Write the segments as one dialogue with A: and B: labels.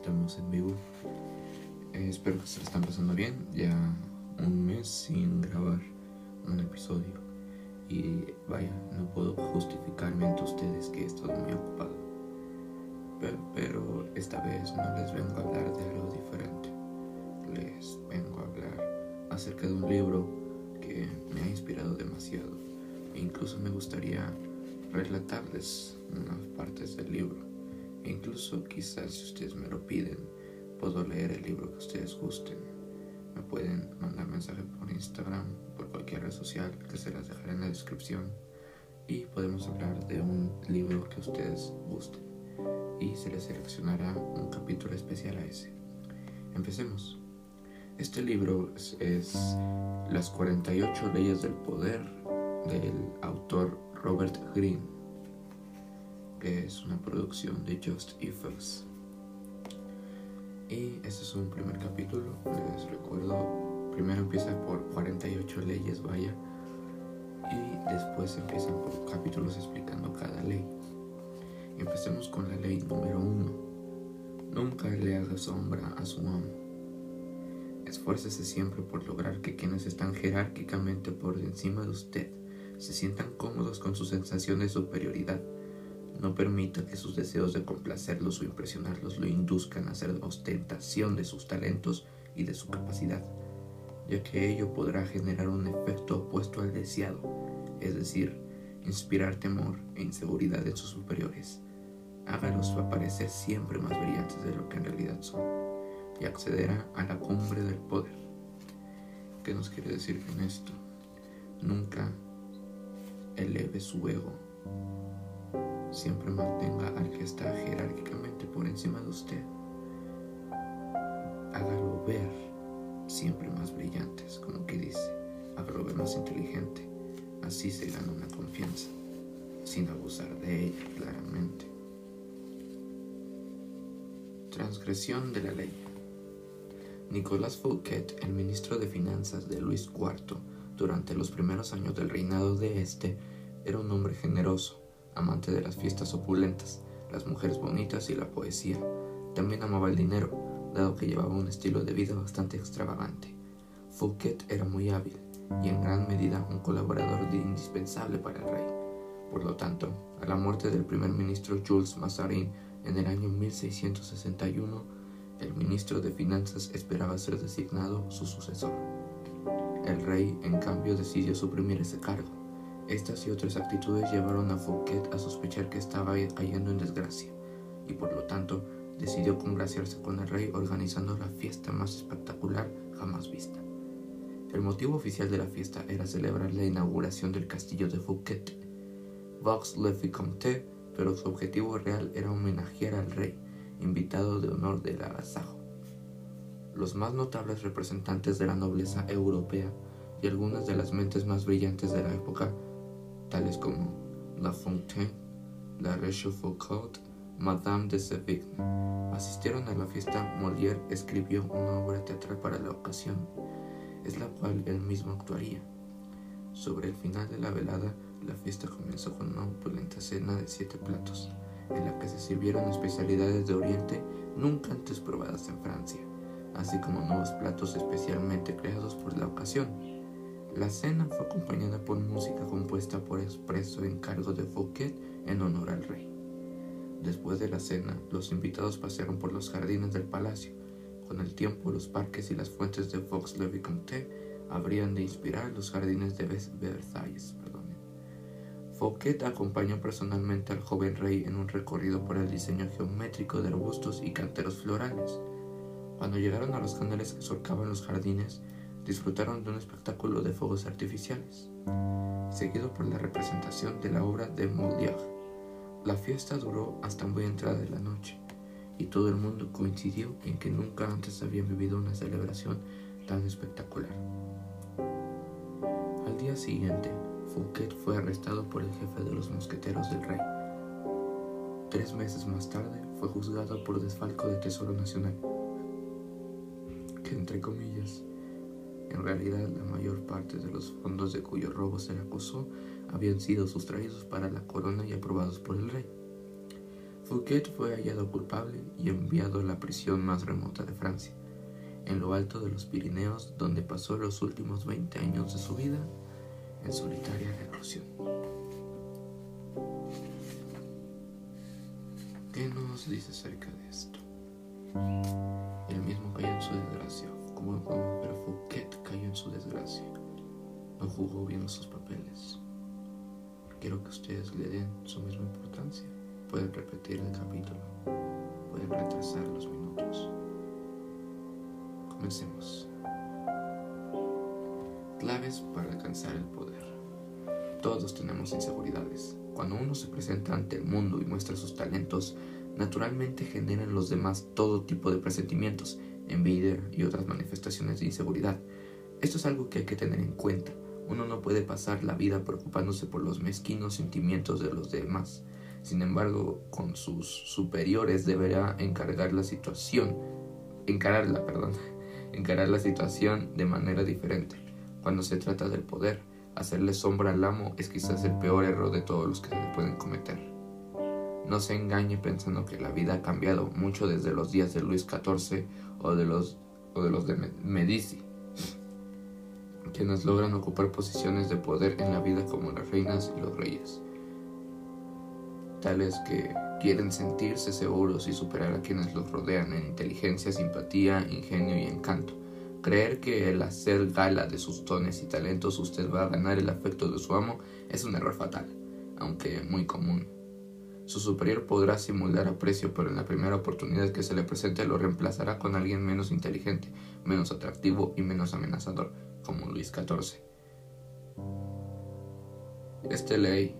A: estamos en vivo. Eh, espero que se están pasando bien. Ya un mes sin grabar un episodio. Y vaya, no puedo justificarme ante ustedes que he estado muy ocupado. Pero, pero esta vez no les vengo a hablar de algo diferente. Les vengo a hablar acerca de un libro que me ha inspirado demasiado. E incluso me gustaría relatarles unas partes del libro. Incluso quizás si ustedes me lo piden, puedo leer el libro que ustedes gusten. Me pueden mandar mensaje por Instagram, por cualquier red social que se las dejaré en la descripción. Y podemos hablar de un libro que ustedes gusten. Y se les seleccionará un capítulo especial a ese. Empecemos. Este libro es, es Las 48 leyes del poder del autor Robert Greene, que es una producción de Just Effects. Y este es un primer capítulo, les recuerdo, primero empieza por 48 leyes, vaya, y después empiezan por capítulos explicando cada ley. Empecemos con la ley número uno. Nunca le haga sombra a su amo. Esfuércese siempre por lograr que quienes están jerárquicamente por encima de usted se sientan cómodos con su sensación de superioridad no permita que sus deseos de complacerlos o impresionarlos lo induzcan a hacer ostentación de sus talentos y de su capacidad, ya que ello podrá generar un efecto opuesto al deseado, es decir, inspirar temor e inseguridad en sus superiores. Hágalos aparecer siempre más brillantes de lo que en realidad son, y accederá a la cumbre del poder. ¿Qué nos quiere decir en esto? Nunca eleve su ego siempre mantenga al que está jerárquicamente por encima de usted. Hágalo ver siempre más brillantes, como que dice. Hágalo ver más inteligente. Así se gana una confianza, sin abusar de ella claramente. Transgresión de la ley. Nicolas Fouquet, el ministro de Finanzas de Luis IV, durante los primeros años del reinado de este, era un hombre generoso, amante de las fiestas opulentas, las mujeres bonitas y la poesía. También amaba el dinero, dado que llevaba un estilo de vida bastante extravagante. Fouquet era muy hábil y en gran medida un colaborador indispensable para el rey. Por lo tanto, a la muerte del primer ministro Jules Mazarin en el año 1661, el ministro de Finanzas esperaba ser designado su sucesor. El rey, en cambio, decidió suprimir ese cargo estas y otras actitudes llevaron a Fouquet a sospechar que estaba cayendo en desgracia, y por lo tanto decidió congraciarse con el rey organizando la fiesta más espectacular jamás vista. El motivo oficial de la fiesta era celebrar la inauguración del castillo de Fouquet, Vaux le Vicomte, pero su objetivo real era homenajear al rey, invitado de honor del agasajo. Los más notables representantes de la nobleza europea y algunas de las mentes más brillantes de la época tales como La Fontaine, La Rochefoucauld, Madame de Sévigné. Asistieron a la fiesta. Molière escribió una obra teatral para la ocasión, es la cual él mismo actuaría. Sobre el final de la velada, la fiesta comenzó con una opulenta cena de siete platos, en la que se sirvieron especialidades de Oriente nunca antes probadas en Francia, así como nuevos platos especialmente creados por la ocasión la cena fue acompañada por música compuesta por expreso encargo de Fouquet en honor al rey. Después de la cena, los invitados pasearon por los jardines del palacio. Con el tiempo, los parques y las fuentes de Vaux-le-Vicomte habrían de inspirar los jardines de Versalles. Fouquet acompañó personalmente al joven rey en un recorrido por el diseño geométrico de arbustos y canteros florales. Cuando llegaron a los canales que surcaban los jardines, disfrutaron de un espectáculo de fuegos artificiales, seguido por la representación de la obra de Molière. La fiesta duró hasta muy entrada de la noche, y todo el mundo coincidió en que nunca antes habían vivido una celebración tan espectacular. Al día siguiente, Fouquet fue arrestado por el jefe de los mosqueteros del rey. Tres meses más tarde fue juzgado por desfalco de Tesoro Nacional que entre comillas. En realidad, la mayor parte de los fondos de cuyo robo se le acusó habían sido sustraídos para la corona y aprobados por el rey. Fouquet fue hallado culpable y enviado a la prisión más remota de Francia, en lo alto de los Pirineos, donde pasó los últimos 20 años de su vida en solitaria reclusión. ¿Qué nos dice acerca de esto? El mismo cayó en pero Fouquet cayó en su desgracia. No jugó bien sus papeles. Quiero que ustedes le den su misma importancia. Pueden repetir el capítulo, pueden retrasar los minutos. Comencemos. Claves para alcanzar el poder. Todos tenemos inseguridades. Cuando uno se presenta ante el mundo y muestra sus talentos, naturalmente generan los demás todo tipo de presentimientos, envidia y otras manifestaciones de inseguridad. Esto es algo que hay que tener en cuenta. Uno no puede pasar la vida preocupándose por los mezquinos sentimientos de los demás. Sin embargo, con sus superiores deberá encargar la situación, encararla, perdón, encarar la situación de manera diferente. Cuando se trata del poder, hacerle sombra al amo es quizás el peor error de todos los que se pueden cometer. No se engañe pensando que la vida ha cambiado mucho desde los días de Luis XIV o de los, o de, los de Medici, quienes logran ocupar posiciones de poder en la vida como las reinas y los reyes, tales que quieren sentirse seguros y superar a quienes los rodean en inteligencia, simpatía, ingenio y encanto. Creer que al hacer gala de sus dones y talentos usted va a ganar el afecto de su amo es un error fatal, aunque muy común. Su superior podrá simular aprecio, pero en la primera oportunidad que se le presente lo reemplazará con alguien menos inteligente, menos atractivo y menos amenazador, como Luis XIV. Este ley,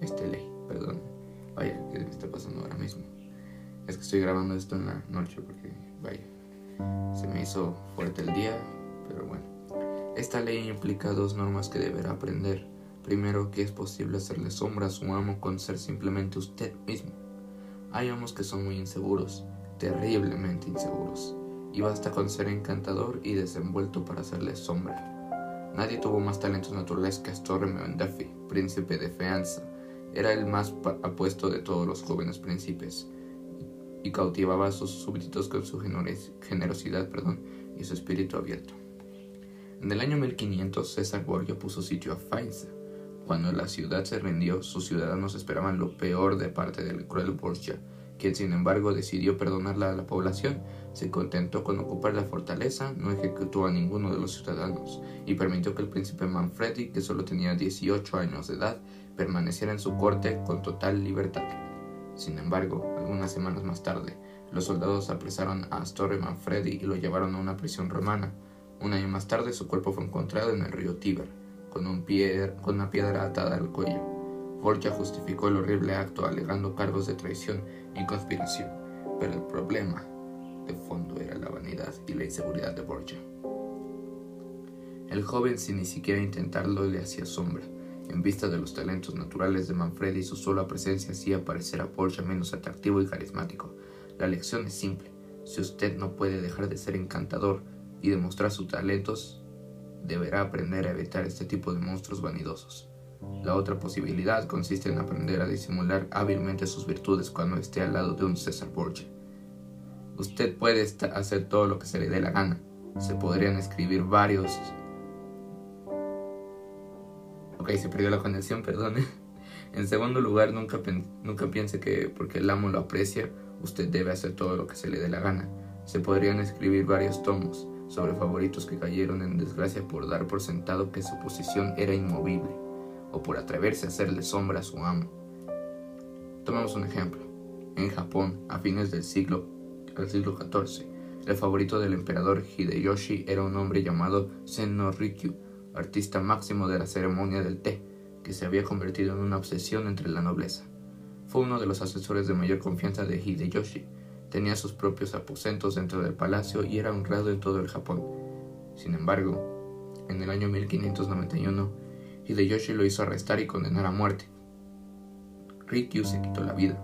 A: este ley, perdón, vaya, ¿qué me está pasando ahora mismo? Es que estoy grabando esto en la noche porque, vaya, se me hizo fuerte el día, pero bueno. Esta ley implica dos normas que deberá aprender Primero, que es posible hacerle sombra a su amo con ser simplemente usted mismo. Hay amos que son muy inseguros, terriblemente inseguros, y basta con ser encantador y desenvuelto para hacerle sombra. Nadie tuvo más talentos naturales que Astorre Mendefi, príncipe de Feanza. Era el más apuesto de todos los jóvenes príncipes y cautivaba a sus súbditos con su generosidad perdón, y su espíritu abierto. En el año 1500 César Borgia puso sitio a Faenza cuando la ciudad se rindió, sus ciudadanos esperaban lo peor de parte del cruel Borgia, quien sin embargo decidió perdonarla a la población, se contentó con ocupar la fortaleza, no ejecutó a ninguno de los ciudadanos y permitió que el príncipe Manfredi, que solo tenía 18 años de edad, permaneciera en su corte con total libertad. Sin embargo, algunas semanas más tarde, los soldados apresaron a Astorre Manfredi y lo llevaron a una prisión romana. Un año más tarde su cuerpo fue encontrado en el río Tíber con, un con una piedra atada al cuello. Borgia justificó el horrible acto alegando cargos de traición y conspiración, pero el problema de fondo era la vanidad y la inseguridad de Borgia. El joven, sin ni siquiera intentarlo, le hacía sombra. En vista de los talentos naturales de Manfredi, su sola presencia hacía parecer a Borgia menos atractivo y carismático. La lección es simple. Si usted no puede dejar de ser encantador y demostrar sus talentos, deberá aprender a evitar este tipo de monstruos vanidosos. La otra posibilidad consiste en aprender a disimular hábilmente sus virtudes cuando esté al lado de un César Borgia. Usted puede hacer todo lo que se le dé la gana. Se podrían escribir varios... Ok, se perdió la conexión, perdón. En segundo lugar, nunca, nunca piense que porque el amo lo aprecia, usted debe hacer todo lo que se le dé la gana. Se podrían escribir varios tomos, sobre favoritos que cayeron en desgracia por dar por sentado que su posición era inmovible o por atreverse a hacerle sombra a su amo. Tomemos un ejemplo. En Japón, a fines del siglo, XIV, el favorito del emperador Hideyoshi era un hombre llamado Senno Rikyu, artista máximo de la ceremonia del té, que se había convertido en una obsesión entre la nobleza. Fue uno de los asesores de mayor confianza de Hideyoshi, Tenía sus propios aposentos dentro del palacio y era honrado en todo el Japón. Sin embargo, en el año 1591, Hideyoshi lo hizo arrestar y condenar a muerte. Rikyu se quitó la vida.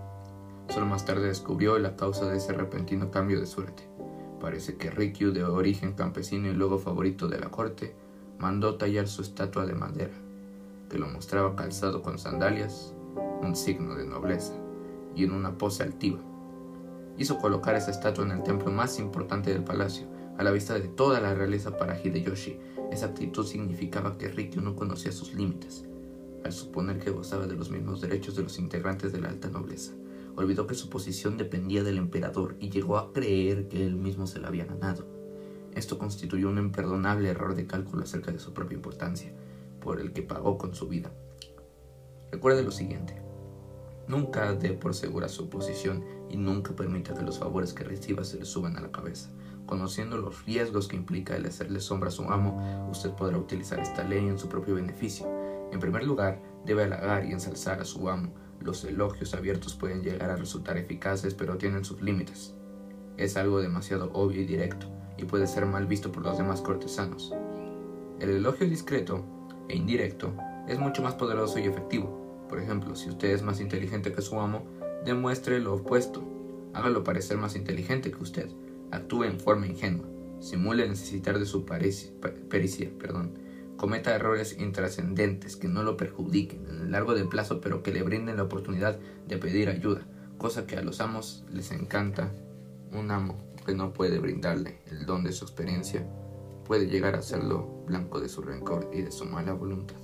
A: Solo más tarde descubrió la causa de ese repentino cambio de suerte. parece que Rikyu, de origen campesino y luego favorito de la corte, mandó tallar su estatua de madera, que lo mostraba calzado con sandalias, un signo de nobleza, y en una pose altiva. Hizo colocar esa estatua en el templo más importante del palacio, a la vista de toda la realeza para Hideyoshi. Esa actitud significaba que Rikyu no conocía sus límites, al suponer que gozaba de los mismos derechos de los integrantes de la alta nobleza. Olvidó que su posición dependía del emperador y llegó a creer que él mismo se la había ganado. Esto constituyó un imperdonable error de cálculo acerca de su propia importancia, por el que pagó con su vida. Recuerde lo siguiente. Nunca dé por segura su posición y nunca permita que los favores que reciba se le suban a la cabeza. Conociendo los riesgos que implica el hacerle sombra a su amo, usted podrá utilizar esta ley en su propio beneficio. En primer lugar, debe halagar y ensalzar a su amo. Los elogios abiertos pueden llegar a resultar eficaces, pero tienen sus límites. Es algo demasiado obvio y directo, y puede ser mal visto por los demás cortesanos. El elogio discreto e indirecto es mucho más poderoso y efectivo. Por ejemplo, si usted es más inteligente que su amo, demuestre lo opuesto. Hágalo parecer más inteligente que usted. Actúe en forma ingenua. Simule necesitar de su pericia. Perdón. Cometa errores intrascendentes que no lo perjudiquen en el largo de plazo, pero que le brinden la oportunidad de pedir ayuda, cosa que a los amos les encanta. Un amo que no puede brindarle el don de su experiencia puede llegar a hacerlo blanco de su rencor y de su mala voluntad.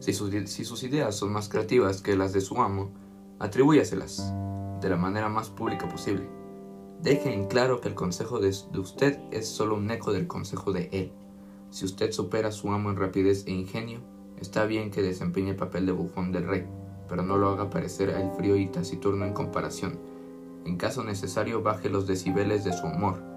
A: Si, sus ideas son más creativas que las de su amo, atribúyaselas de la manera más pública posible. Deje en claro que el consejo de, usted es solo un eco del consejo de él. Si usted supera a su amo en rapidez e ingenio, está bien que desempeñe el papel de bufón del rey, pero no lo haga parecer el frío y taciturno en comparación. En caso necesario, baje los decibeles de su humor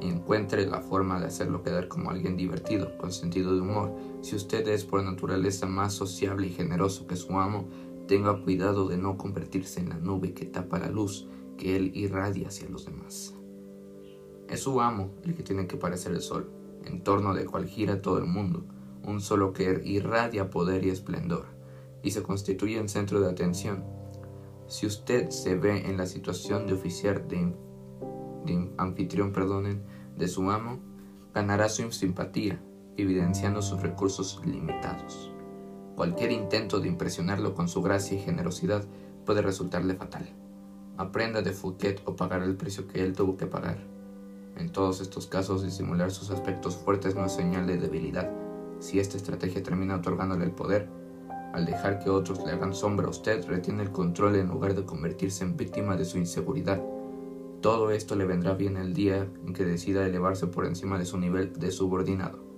A: encuentre la forma de hacerlo quedar como alguien divertido, con sentido de humor. Si usted es por naturaleza más sociable y generoso que su amo, tenga cuidado de no convertirse en la nube que tapa la luz que él irradia hacia los demás. Es su amo el que tiene que parecer el sol, en torno del cual gira todo el mundo, un solo que irradia poder y esplendor, y se constituye en centro de atención. Si usted se ve en la situación de oficiar de de anfitrión, perdonen, de su amo, ganará su simpatía, evidenciando sus recursos limitados. Cualquier intento de impresionarlo con su gracia y generosidad puede resultarle fatal. Aprenda de Fouquet o pagar el precio que él tuvo que pagar. En todos estos casos, disimular sus aspectos fuertes no es señal de debilidad. Si esta estrategia termina otorgándole el poder, al dejar que otros le hagan sombra a usted, retiene el control en lugar de convertirse en víctima de su inseguridad todo esto le vendrá bien el día en que decida elevarse por encima de su nivel de subordinado.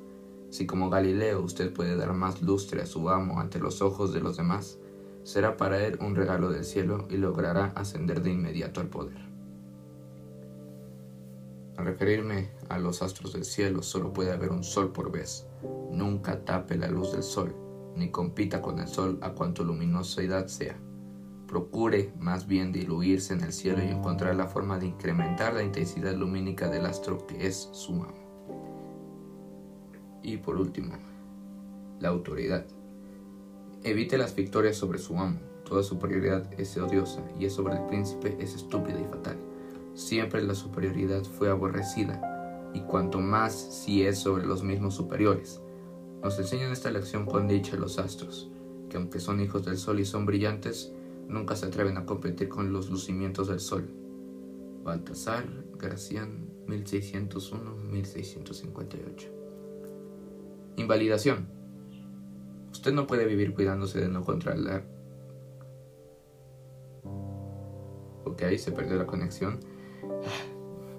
A: Si como Galileo usted puede dar más lustre a su amo ante los ojos de los demás, será para él un regalo del cielo y logrará ascender de inmediato al poder. Al referirme a los astros del cielo, solo puede haber un sol por vez. Nunca tape la luz del sol, ni compita con el sol a cuanto luminosidad sea procure más bien diluirse en el cielo y encontrar la forma de incrementar la intensidad lumínica del astro que es su amo. Y por último, la autoridad. Evite las victorias sobre su amo. Toda superioridad es odiosa y es sobre el príncipe es estúpida y fatal. Siempre la superioridad fue aborrecida y cuanto más si es sobre los mismos superiores. Nos enseñan esta lección con dicha los astros, que aunque son hijos del sol y son brillantes, nunca se atreven a competir con los lucimientos del sol. Baltasar Gracián 1601-1658 Invalidación. Usted no puede vivir cuidándose de no controlar. Ok, se perdió la conexión.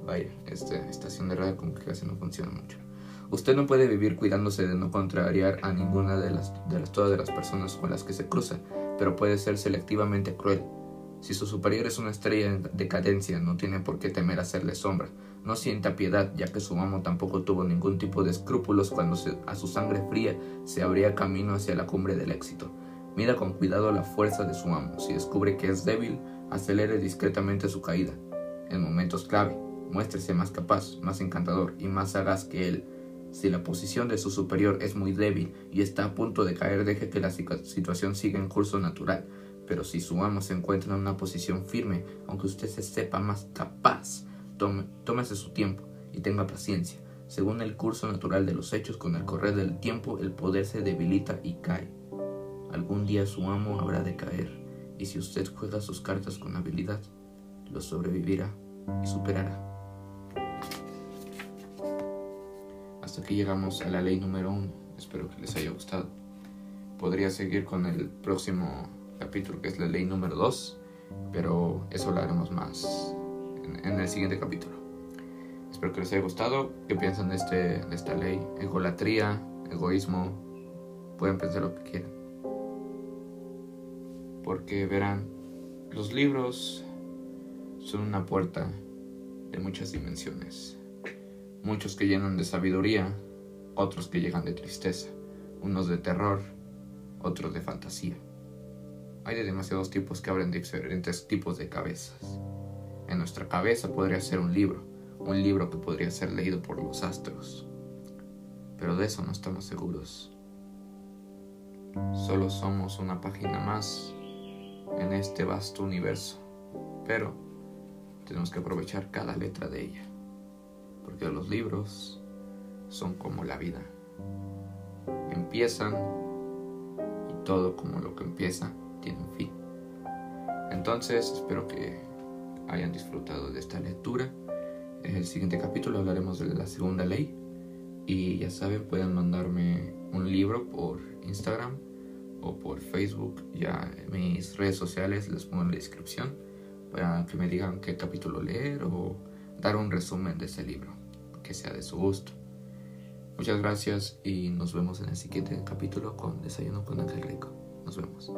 A: Vaya, esta estación de radio como que casi no funciona mucho. Usted no puede vivir cuidándose de no contrariar a ninguna de las, de las todas de las personas con las que se cruza pero puede ser selectivamente cruel. Si su superior es una estrella en decadencia, no tiene por qué temer hacerle sombra. No sienta piedad, ya que su amo tampoco tuvo ningún tipo de escrúpulos cuando a su sangre fría se abría camino hacia la cumbre del éxito. Mida con cuidado la fuerza de su amo. Si descubre que es débil, acelere discretamente su caída. En momentos clave, muéstrese más capaz, más encantador y más sagaz que él. Si la posición de su superior es muy débil y está a punto de caer, deje que la situación siga en curso natural. Pero si su amo se encuentra en una posición firme, aunque usted se sepa más capaz, tome, tómese su tiempo y tenga paciencia. Según el curso natural de los hechos, con el correr del tiempo el poder se debilita y cae. Algún día su amo habrá de caer, y si usted juega sus cartas con habilidad, lo sobrevivirá y superará. Hasta aquí llegamos a la ley número uno. Espero que les haya gustado. Podría seguir con el próximo capítulo que es la ley número dos, pero eso lo haremos más en, el siguiente capítulo. Espero que les haya gustado. ¿Qué piensan de, este, de esta ley? Egolatría, egoísmo. Pueden pensar lo que quieran. Porque verán, los libros son una puerta de muchas dimensiones. Muchos que llenan de sabiduría, otros que llegan de tristeza, unos de terror, otros de fantasía. Hay de demasiados tipos que abren diferentes tipos de cabezas. Nuestra cabeza podría ser un libro, un libro que podría ser leído por los astros. Pero de eso no estamos seguros. Solo somos una página más en este vasto universo. Pero tenemos que aprovechar cada letra de ella. Porque los libros son como la vida. Empiezan y todo como lo que empieza tiene un fin. Entonces espero que hayan disfrutado de esta lectura. En el siguiente capítulo hablaremos de la segunda ley. Y ya saben, pueden mandarme un libro por Instagram o por Facebook. Ya en mis redes sociales les pongo en la descripción para que me digan qué capítulo leer o dar un resumen de ese libro, que sea de su gusto. Muchas gracias y nos vemos en el siguiente capítulo con Desayuno con Ángel Rico. Nos vemos.